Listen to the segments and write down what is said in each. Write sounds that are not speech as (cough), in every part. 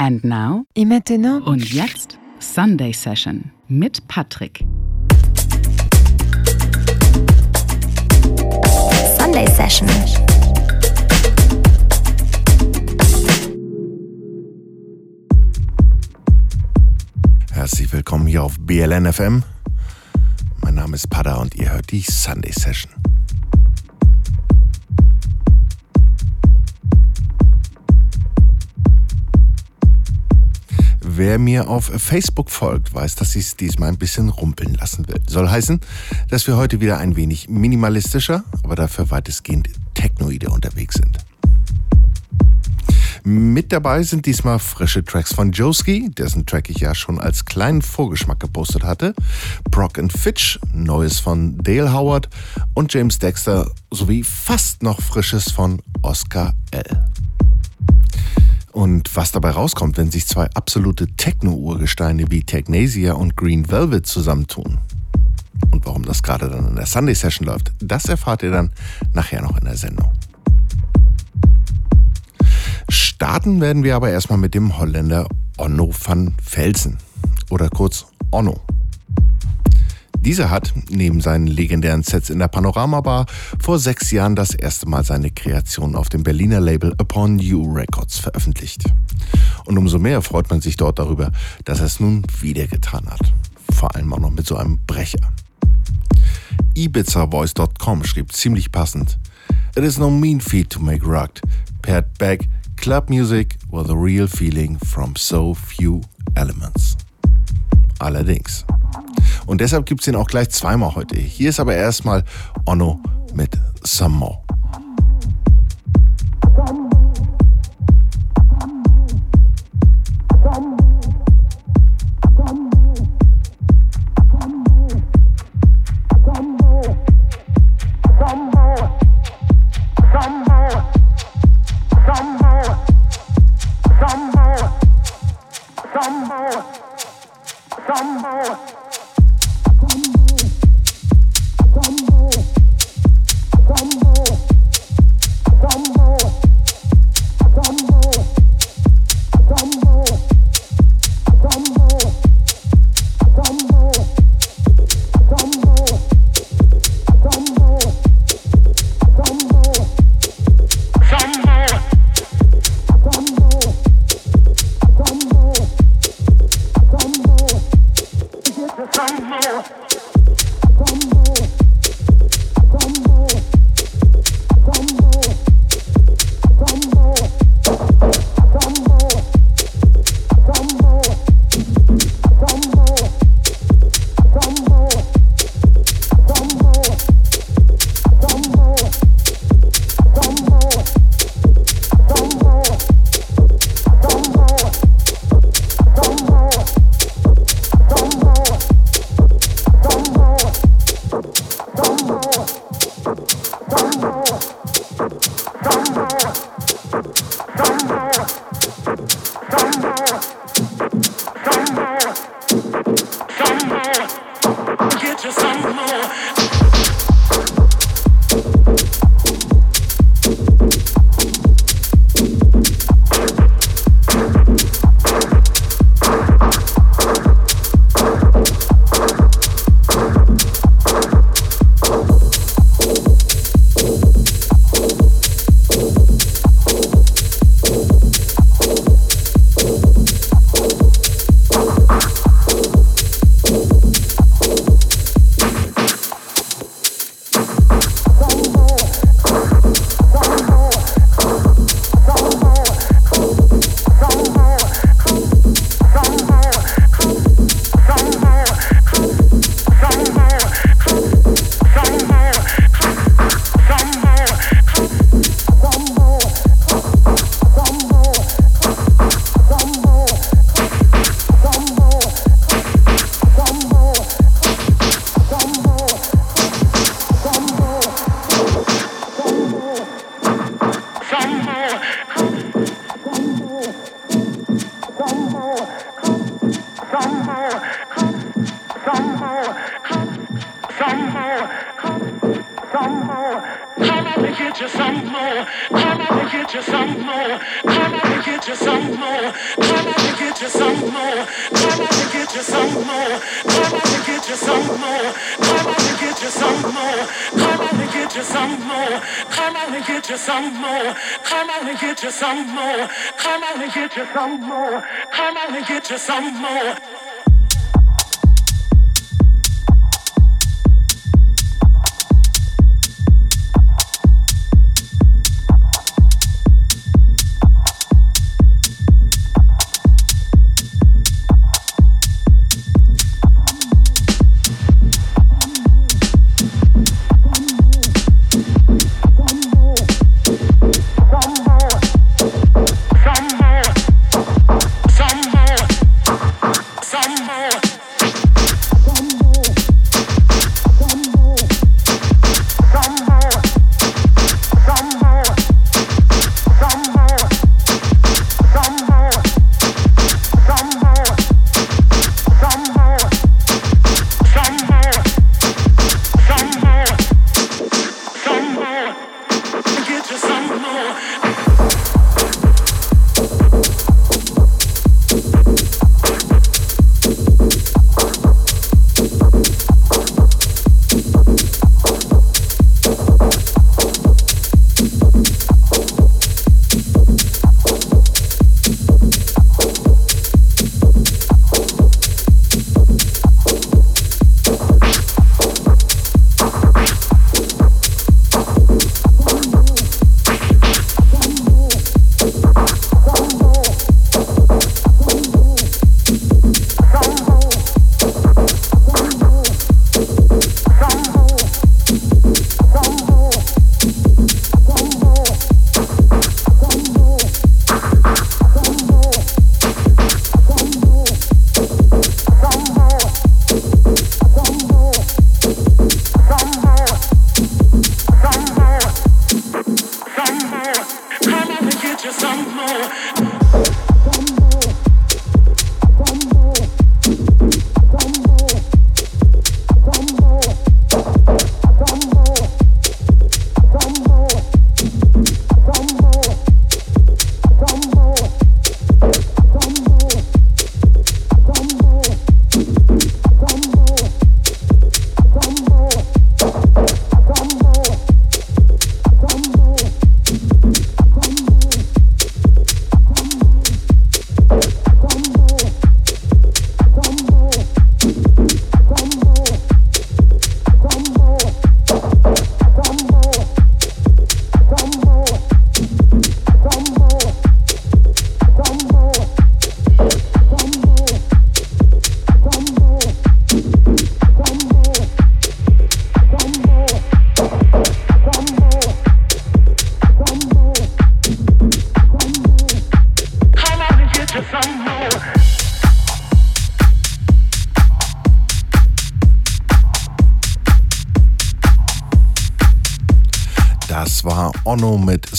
And now Et maintenant und jetzt Sunday Session mit Patrick. Sunday Session. Herzlich willkommen hier auf BLN FM. Mein Name ist Pada und ihr hört die Sunday Session. Wer mir auf Facebook folgt, weiß, dass ich es diesmal ein bisschen rumpeln lassen will. Soll heißen, dass wir heute wieder ein wenig minimalistischer, aber dafür weitestgehend technoide unterwegs sind. Mit dabei sind diesmal frische Tracks von Joski, dessen Track ich ja schon als kleinen Vorgeschmack gepostet hatte, Brock and Fitch, Neues von Dale Howard und James Dexter sowie fast noch Frisches von Oscar L. Und was dabei rauskommt, wenn sich zwei absolute Techno-Urgesteine wie Technasia und Green Velvet zusammentun. Und warum das gerade dann in der Sunday Session läuft, das erfahrt ihr dann nachher noch in der Sendung. Starten werden wir aber erstmal mit dem Holländer Onno van Velzen oder kurz Onno. Dieser hat neben seinen legendären Sets in der Panorama Bar vor sechs Jahren das erste Mal seine Kreation auf dem Berliner Label Upon You Records veröffentlicht. Und umso mehr freut man sich dort darüber, dass er es nun wieder getan hat. Vor allem auch noch mit so einem Brecher. IbizaVoice.com schrieb ziemlich passend: It is no mean feat to make rugged, paired back club music with a real feeling from so few elements. Allerdings. Und deshalb gibt es ihn auch gleich zweimal heute. Hier ist aber erstmal Onno mit Some More.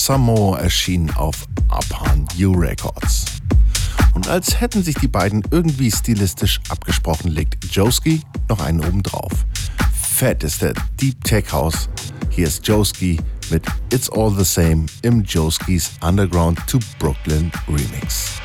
Ono mit Samo erschien auf Upon You Records. Und als hätten sich die beiden irgendwie stilistisch abgesprochen, legt Joski noch einen oben drauf. Fett ist der Deep Tech House. Hier ist Joski mit It's All the Same im Joskis Underground to Brooklyn Remix.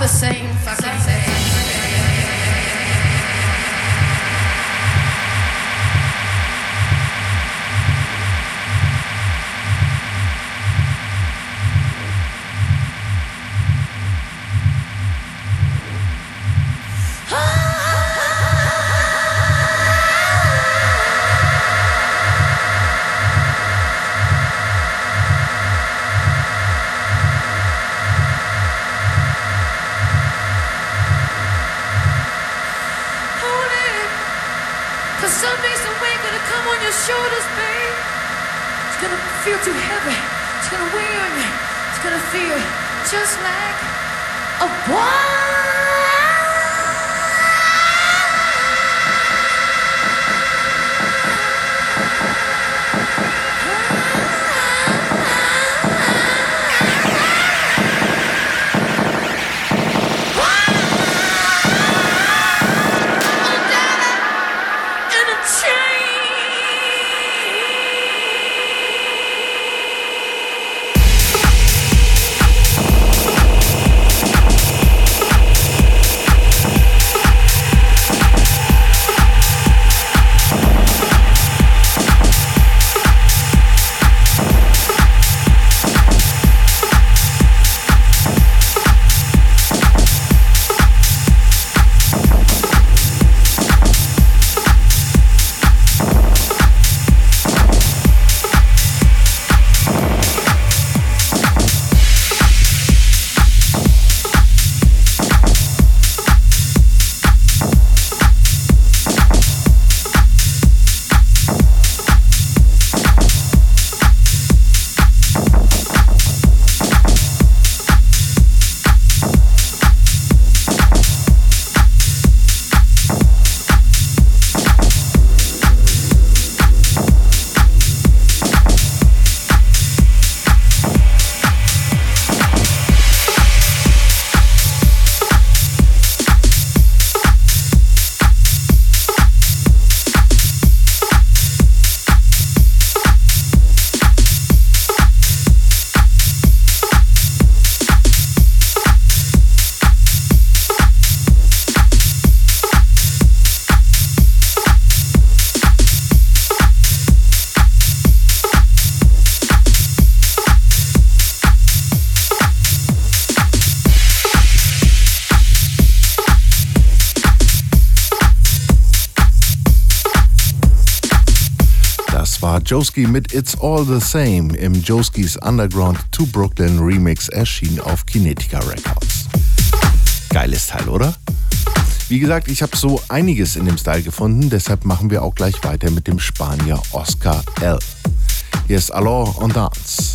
the same fucking thing. Joski mit It's All the Same im Joskis Underground to Brooklyn Remix erschien auf Kinetica Records. Geiles Teil, oder? Wie gesagt, ich habe so einiges in dem Style gefunden, deshalb machen wir auch gleich weiter mit dem Spanier Oscar L. Hier ist Alors on Dance.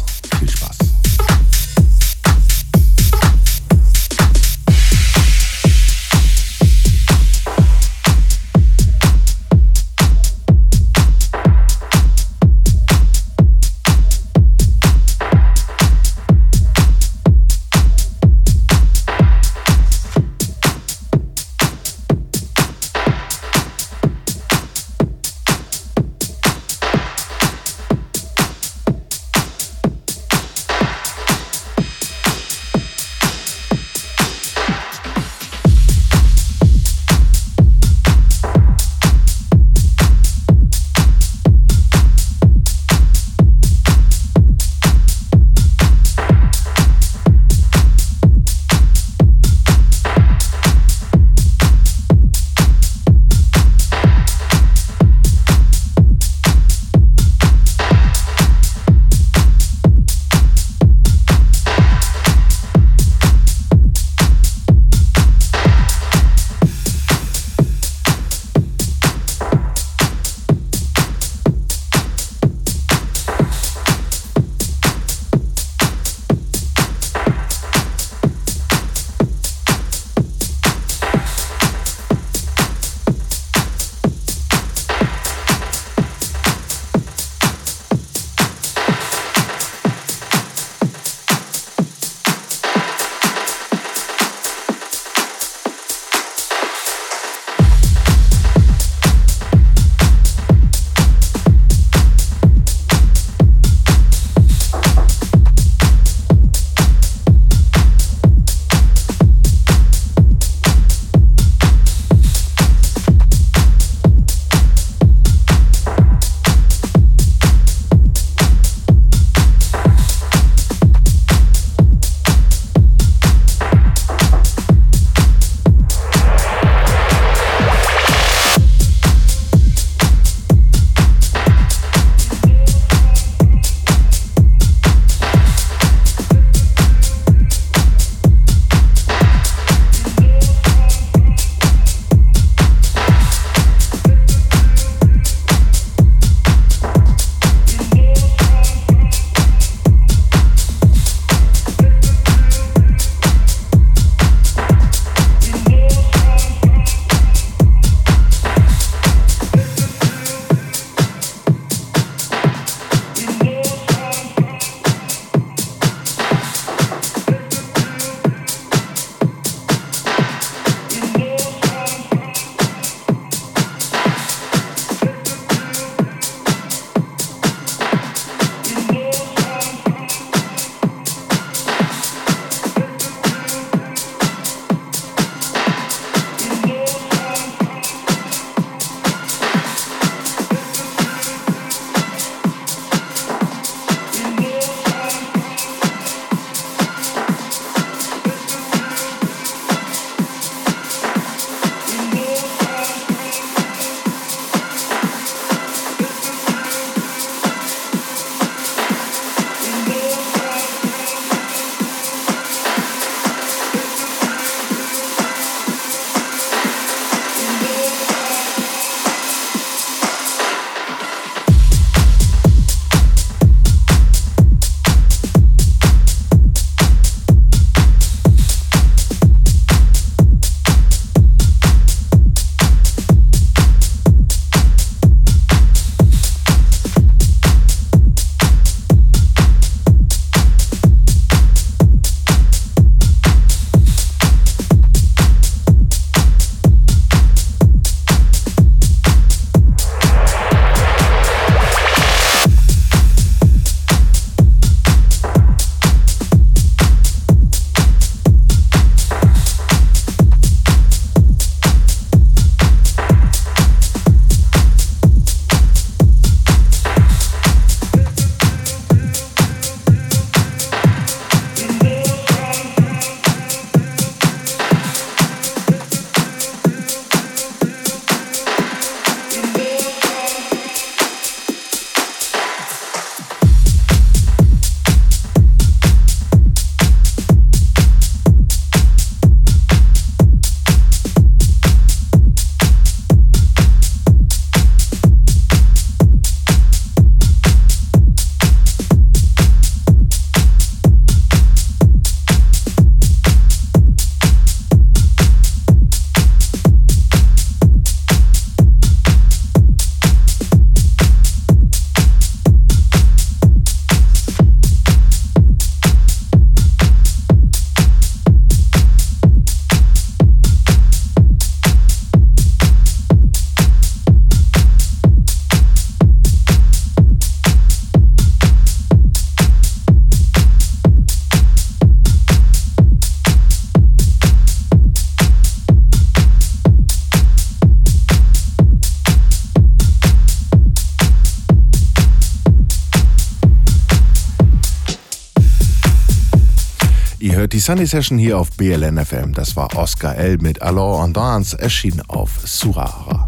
Sunday Session hier auf BLN FM. Das war Oscar L. mit Alors en Dance, erschienen auf Surara.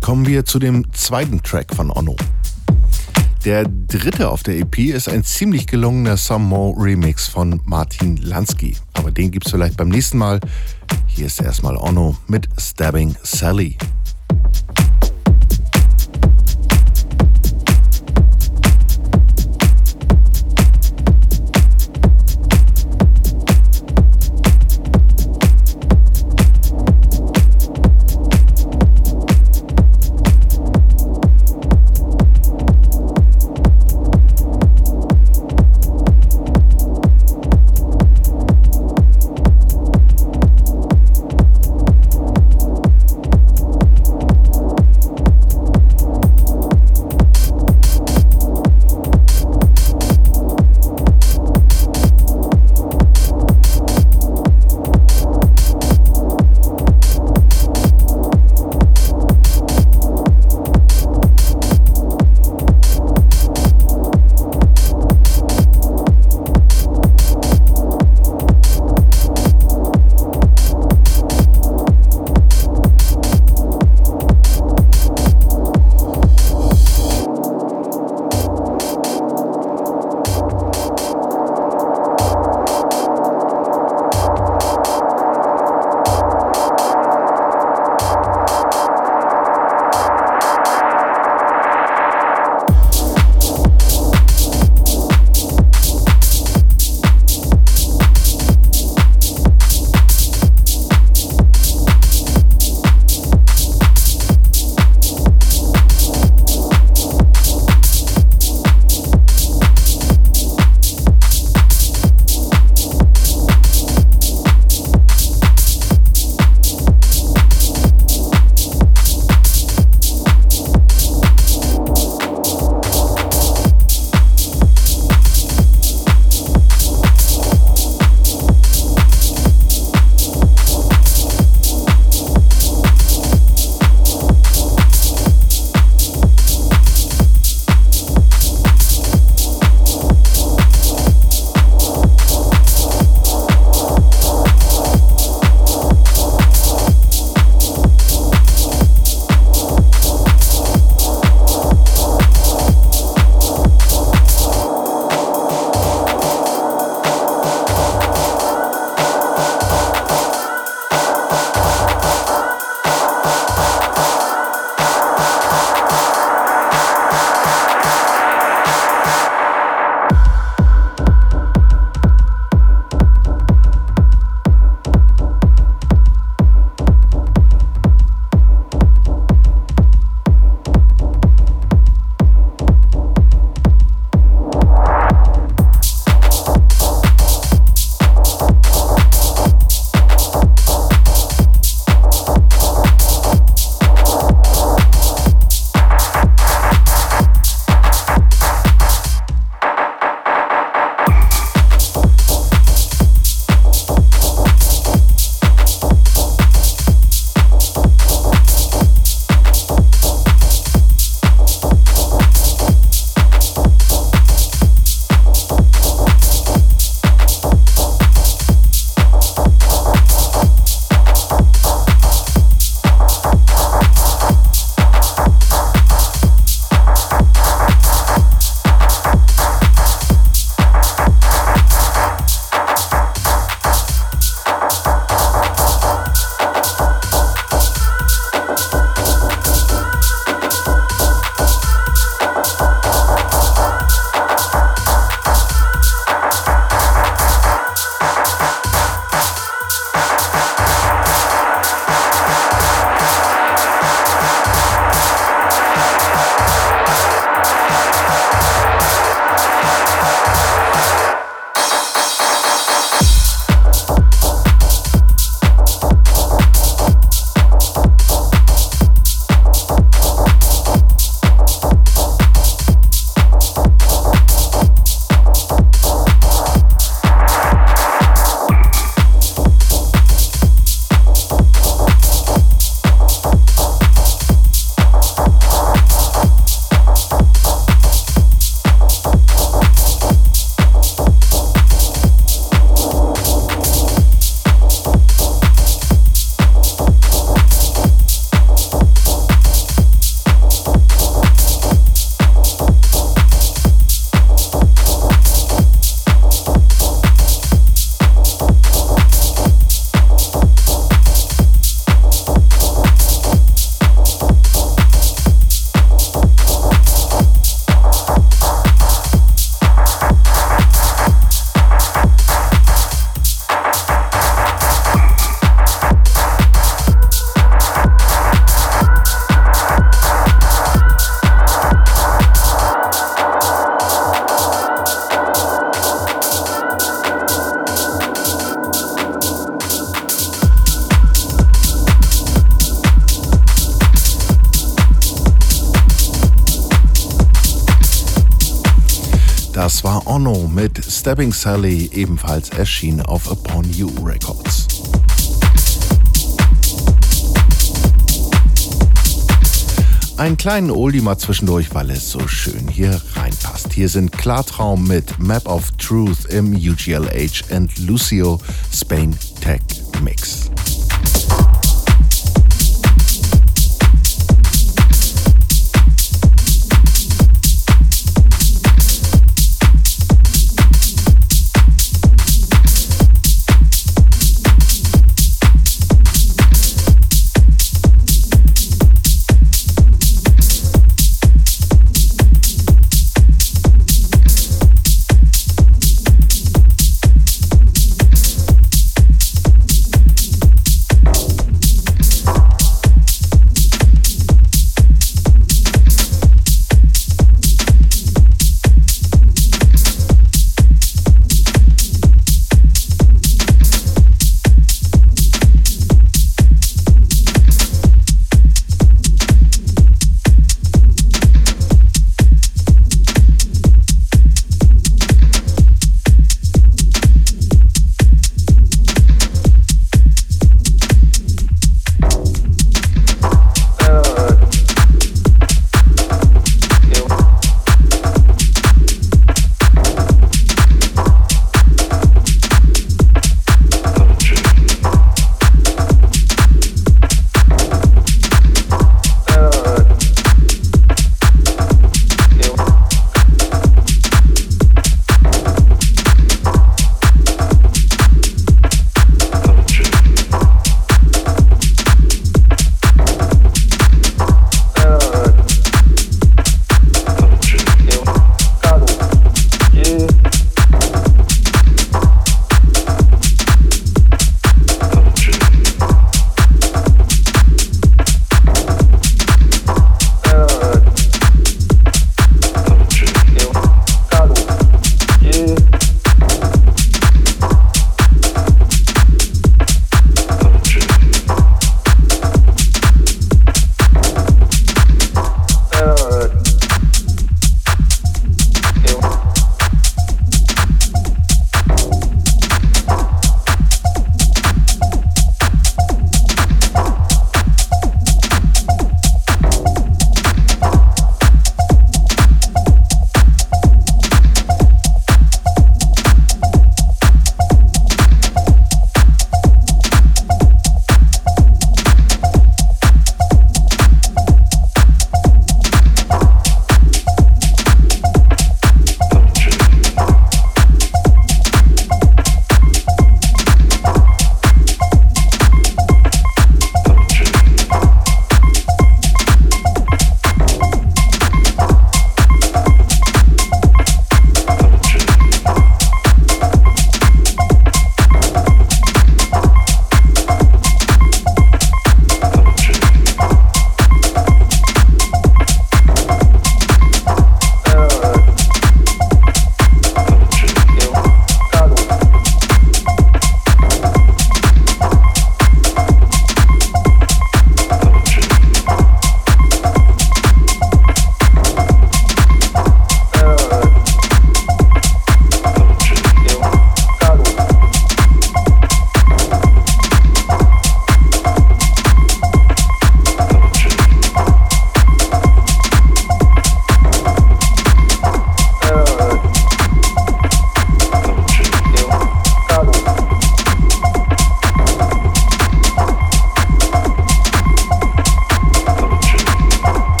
Kommen wir zu dem zweiten Track von Onno. Der dritte auf der EP ist ein ziemlich gelungener Some More Remix von Martin Lansky. Aber den gibt's vielleicht beim nächsten Mal. Hier ist erstmal Onno mit Stabbing Sally. Das war Ono mit Stepping Sally, ebenfalls erschienen auf Upon You Records. Einen kleinen Oldie mal zwischendurch, weil es so schön hier reinpasst. Hier sind Klartraum mit Map of Truth im UGLH and Lucio Spain Tech Mix.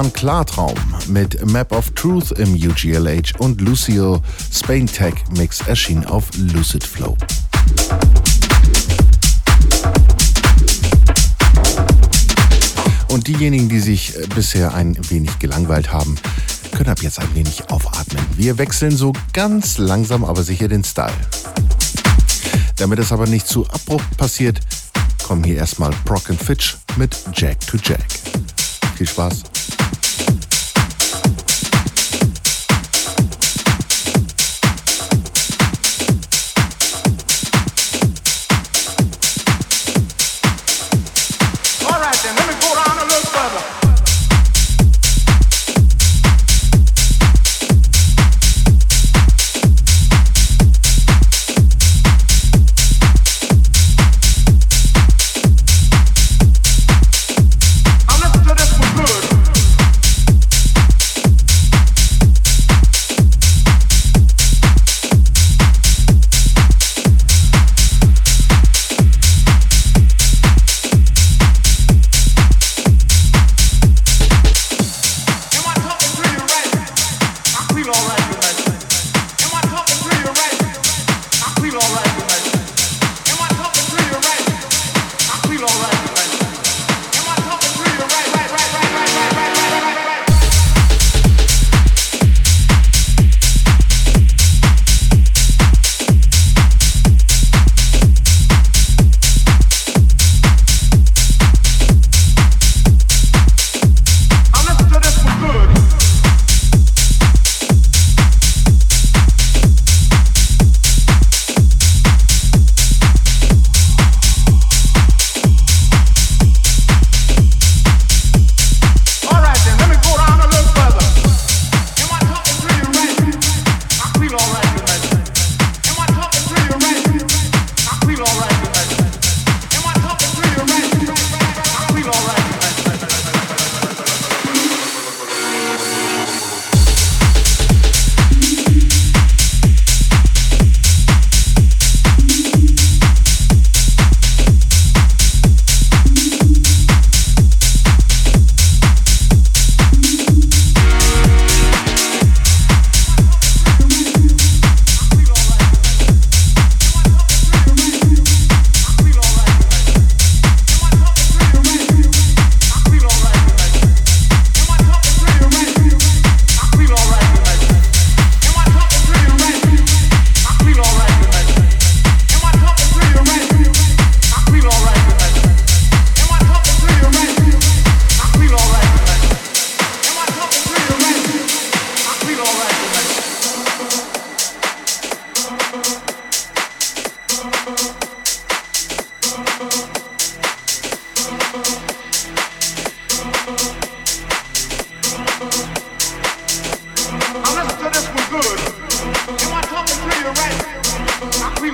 Das war ein Klartraum mit Map of Truth im UGLH und Lucio Spain Tech Mix erschien auf Lucid Flow. Und diejenigen, die sich äh, bisher ein wenig gelangweilt haben, können ab jetzt ein wenig aufatmen. Wir wechseln so ganz langsam, aber sicher den Style. Damit es aber nicht zu abrupt passiert, kommen hier erstmal Proc and Fitch mit Jack to Jack. Viel Spaß!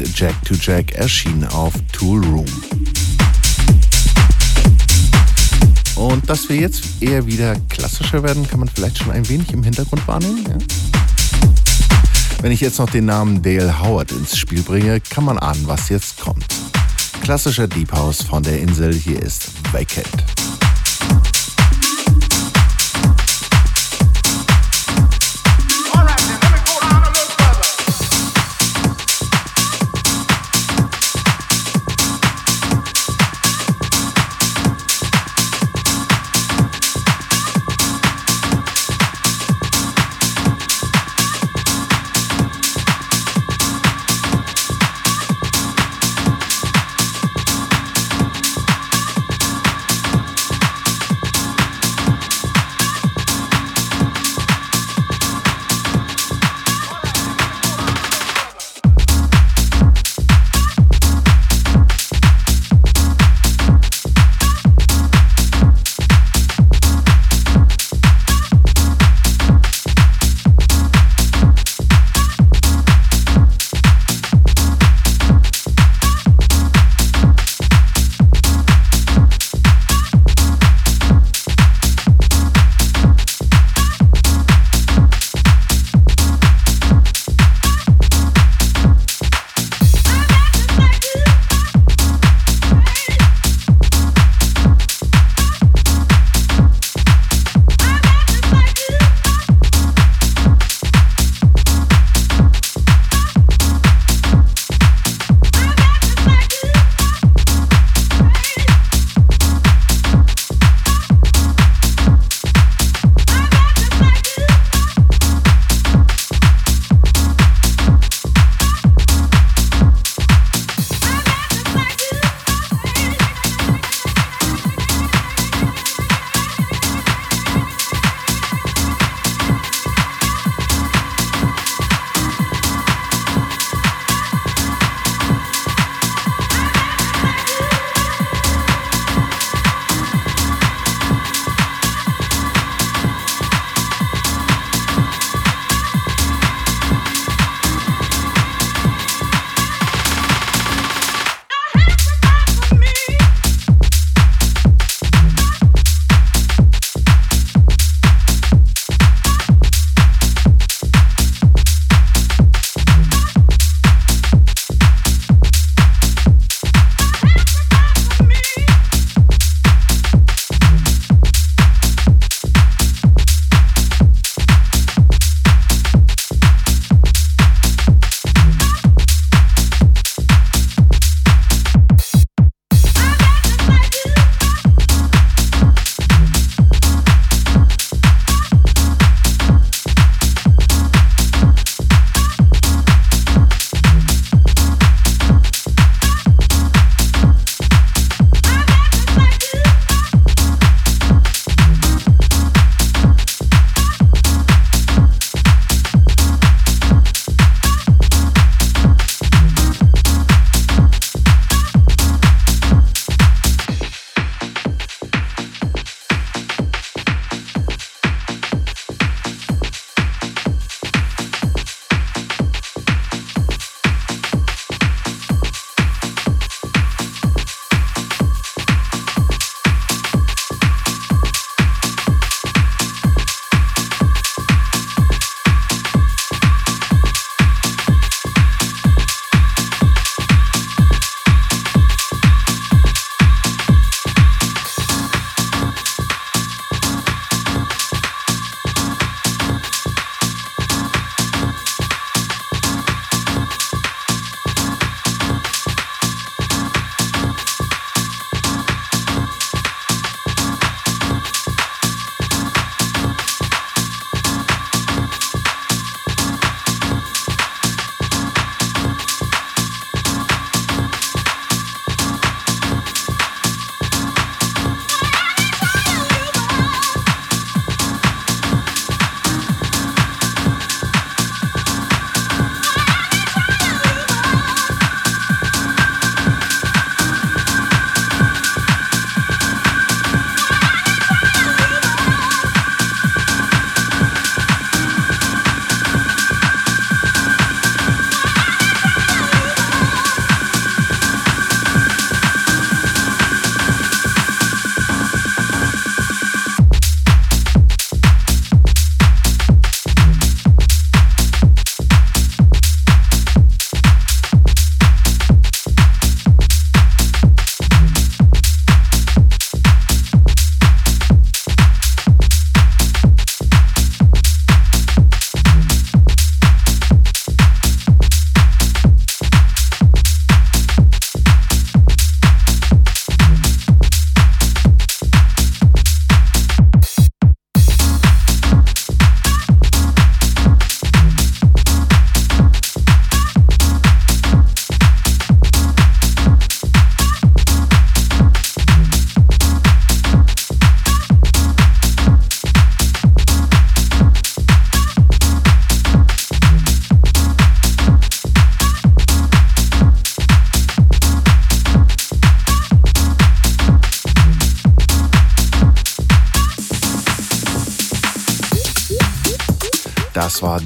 mit Jack to Jack erschien auf Tool Room. Und dass wir jetzt eher wieder klassischer werden, kann man vielleicht schon ein wenig im Hintergrund wahrnehmen. Ja? Wenn ich jetzt noch den Namen Dale Howard ins Spiel bringe, kann man ahnen, was jetzt kommt. Klassischer Deep House von der Insel, hier ist Vacant.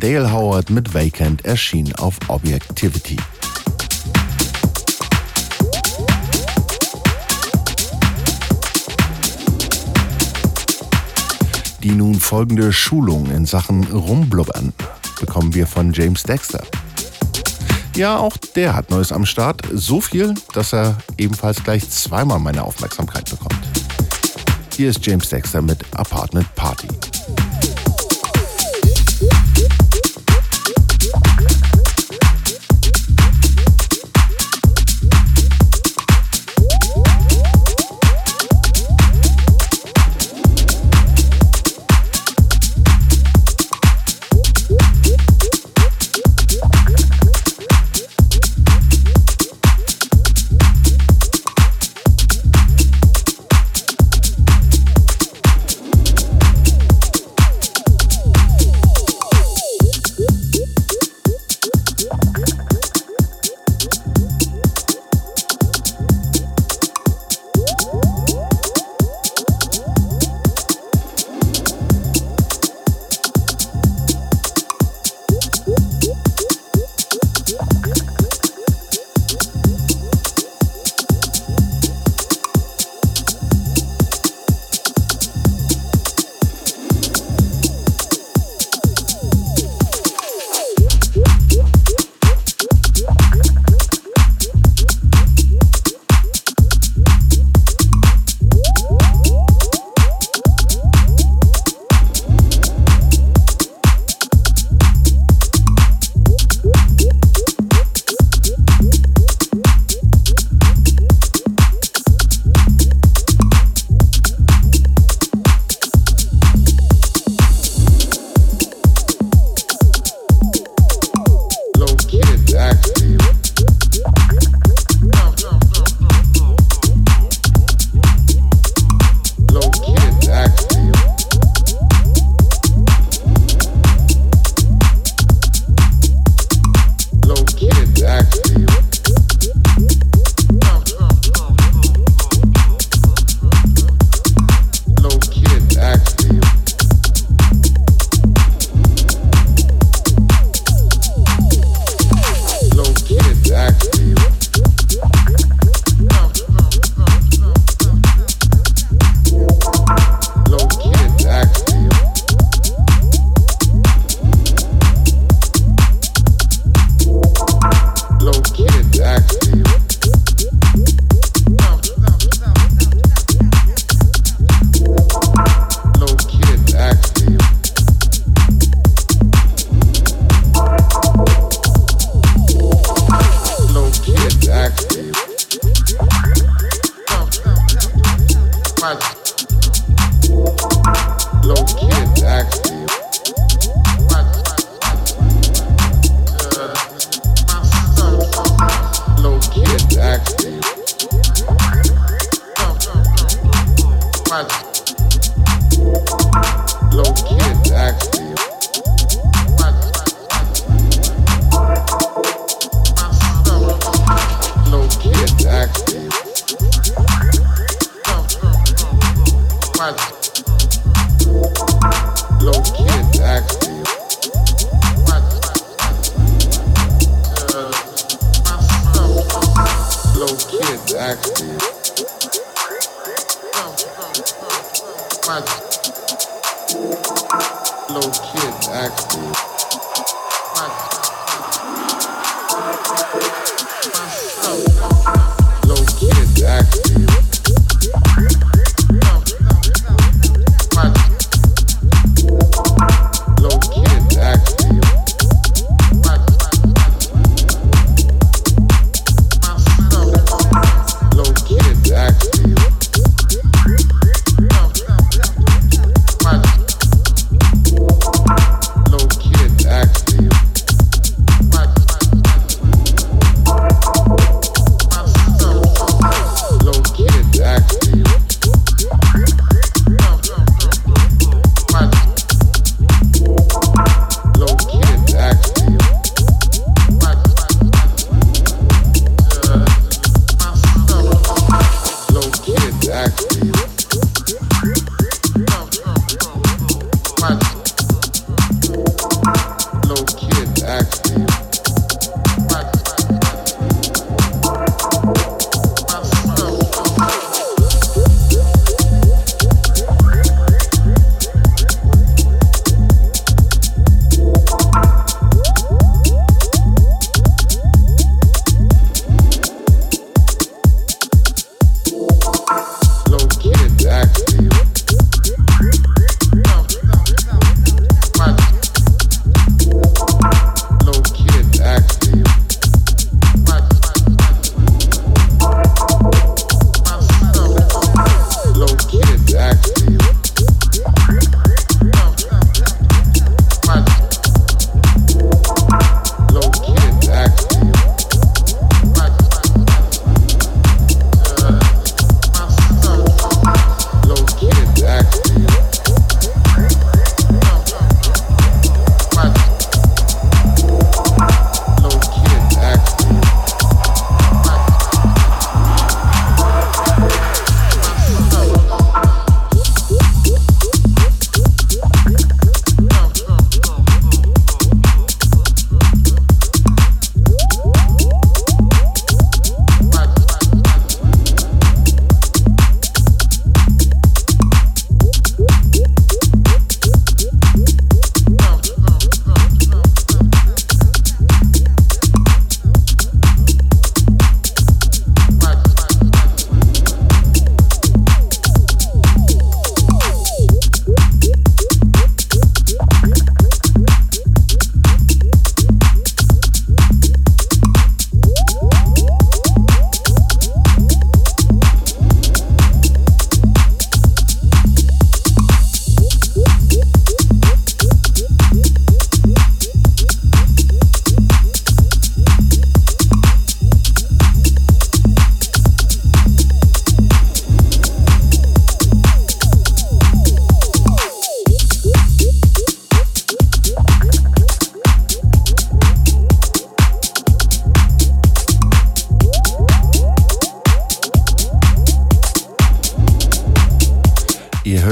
Dale Howard mit Vacant, erschien auf Objectivity. Die nun folgende Schulung in Sachen Rumblubbern bekommen wir von James Dexter. Ja, auch der hat Neues am Start. So viel, dass er ebenfalls gleich zweimal meine Aufmerksamkeit bekommt. Hier ist James Dexter mit Apartment Party.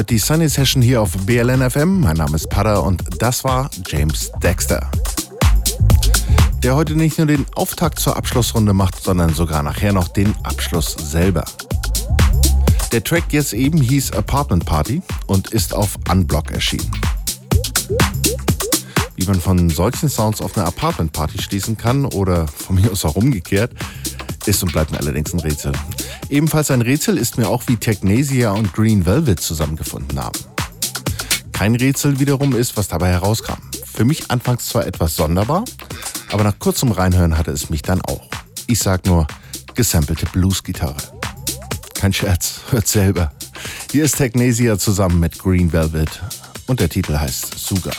Hört die Sunny Session hier auf BLN FM. Mein Name ist Pada und das war James Dexter. Der heute nicht nur den Auftakt zur Abschlussrunde macht, sondern sogar nachher noch den Abschluss selber. Der Track jetzt eben hieß Apartment Party und ist auf Unblock erschienen. Wie man von solchen Sounds auf eine Apartment Party schließen kann oder von mir aus auch umgekehrt, ist und bleibt mir allerdings ein Rätsel. Ebenfalls ein Rätsel ist mir auch, wie Technesia und Green Velvet zusammengefunden haben. Kein Rätsel wiederum ist, was dabei herauskam. Für mich anfangs zwar etwas sonderbar, aber nach kurzem Reinhören hatte es mich dann auch. Ich sag nur, gesampelte Bluesgitarre. Kein Scherz, (laughs) hört selber. Hier ist Technesia zusammen mit Green Velvet und der Titel heißt Suga.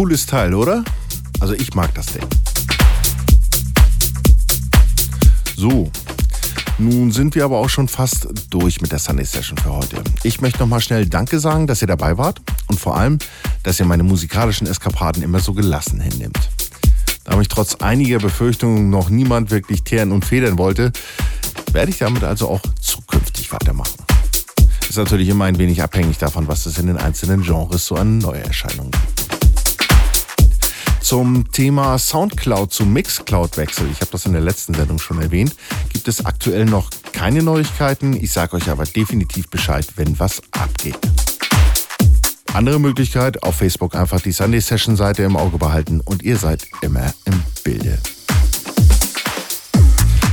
Cooles Teil, oder? Also ich mag das Ding. So, nun sind wir aber auch schon fast durch mit der Sunday Session für heute. Ich möchte nochmal schnell Danke sagen, dass ihr dabei wart und vor allem, dass ihr meine musikalischen Eskapaden immer so gelassen hinnimmt. Da mich trotz einiger Befürchtungen noch niemand wirklich teeren und federn wollte, werde ich damit also auch zukünftig weitermachen. Ist natürlich immer ein wenig abhängig davon, was es in den einzelnen Genres so an Neuerscheinungen gibt. Zum Thema Soundcloud zu Mixcloud-Wechsel, ich habe das in der letzten Sendung schon erwähnt, gibt es aktuell noch keine Neuigkeiten. Ich sage euch aber definitiv Bescheid, wenn was abgeht. Andere Möglichkeit, auf Facebook einfach die Sunday Session Seite im Auge behalten und ihr seid immer im Bilde.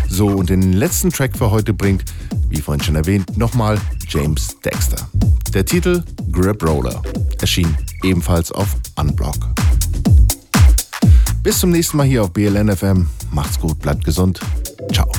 So, und den letzten Track für heute bringt, wie vorhin schon erwähnt, nochmal James Dexter. Der Titel Grip Roller erschien ebenfalls auf Unblock. Bis zum nächsten Mal hier auf BLNFM. Macht's gut, bleibt gesund. Ciao.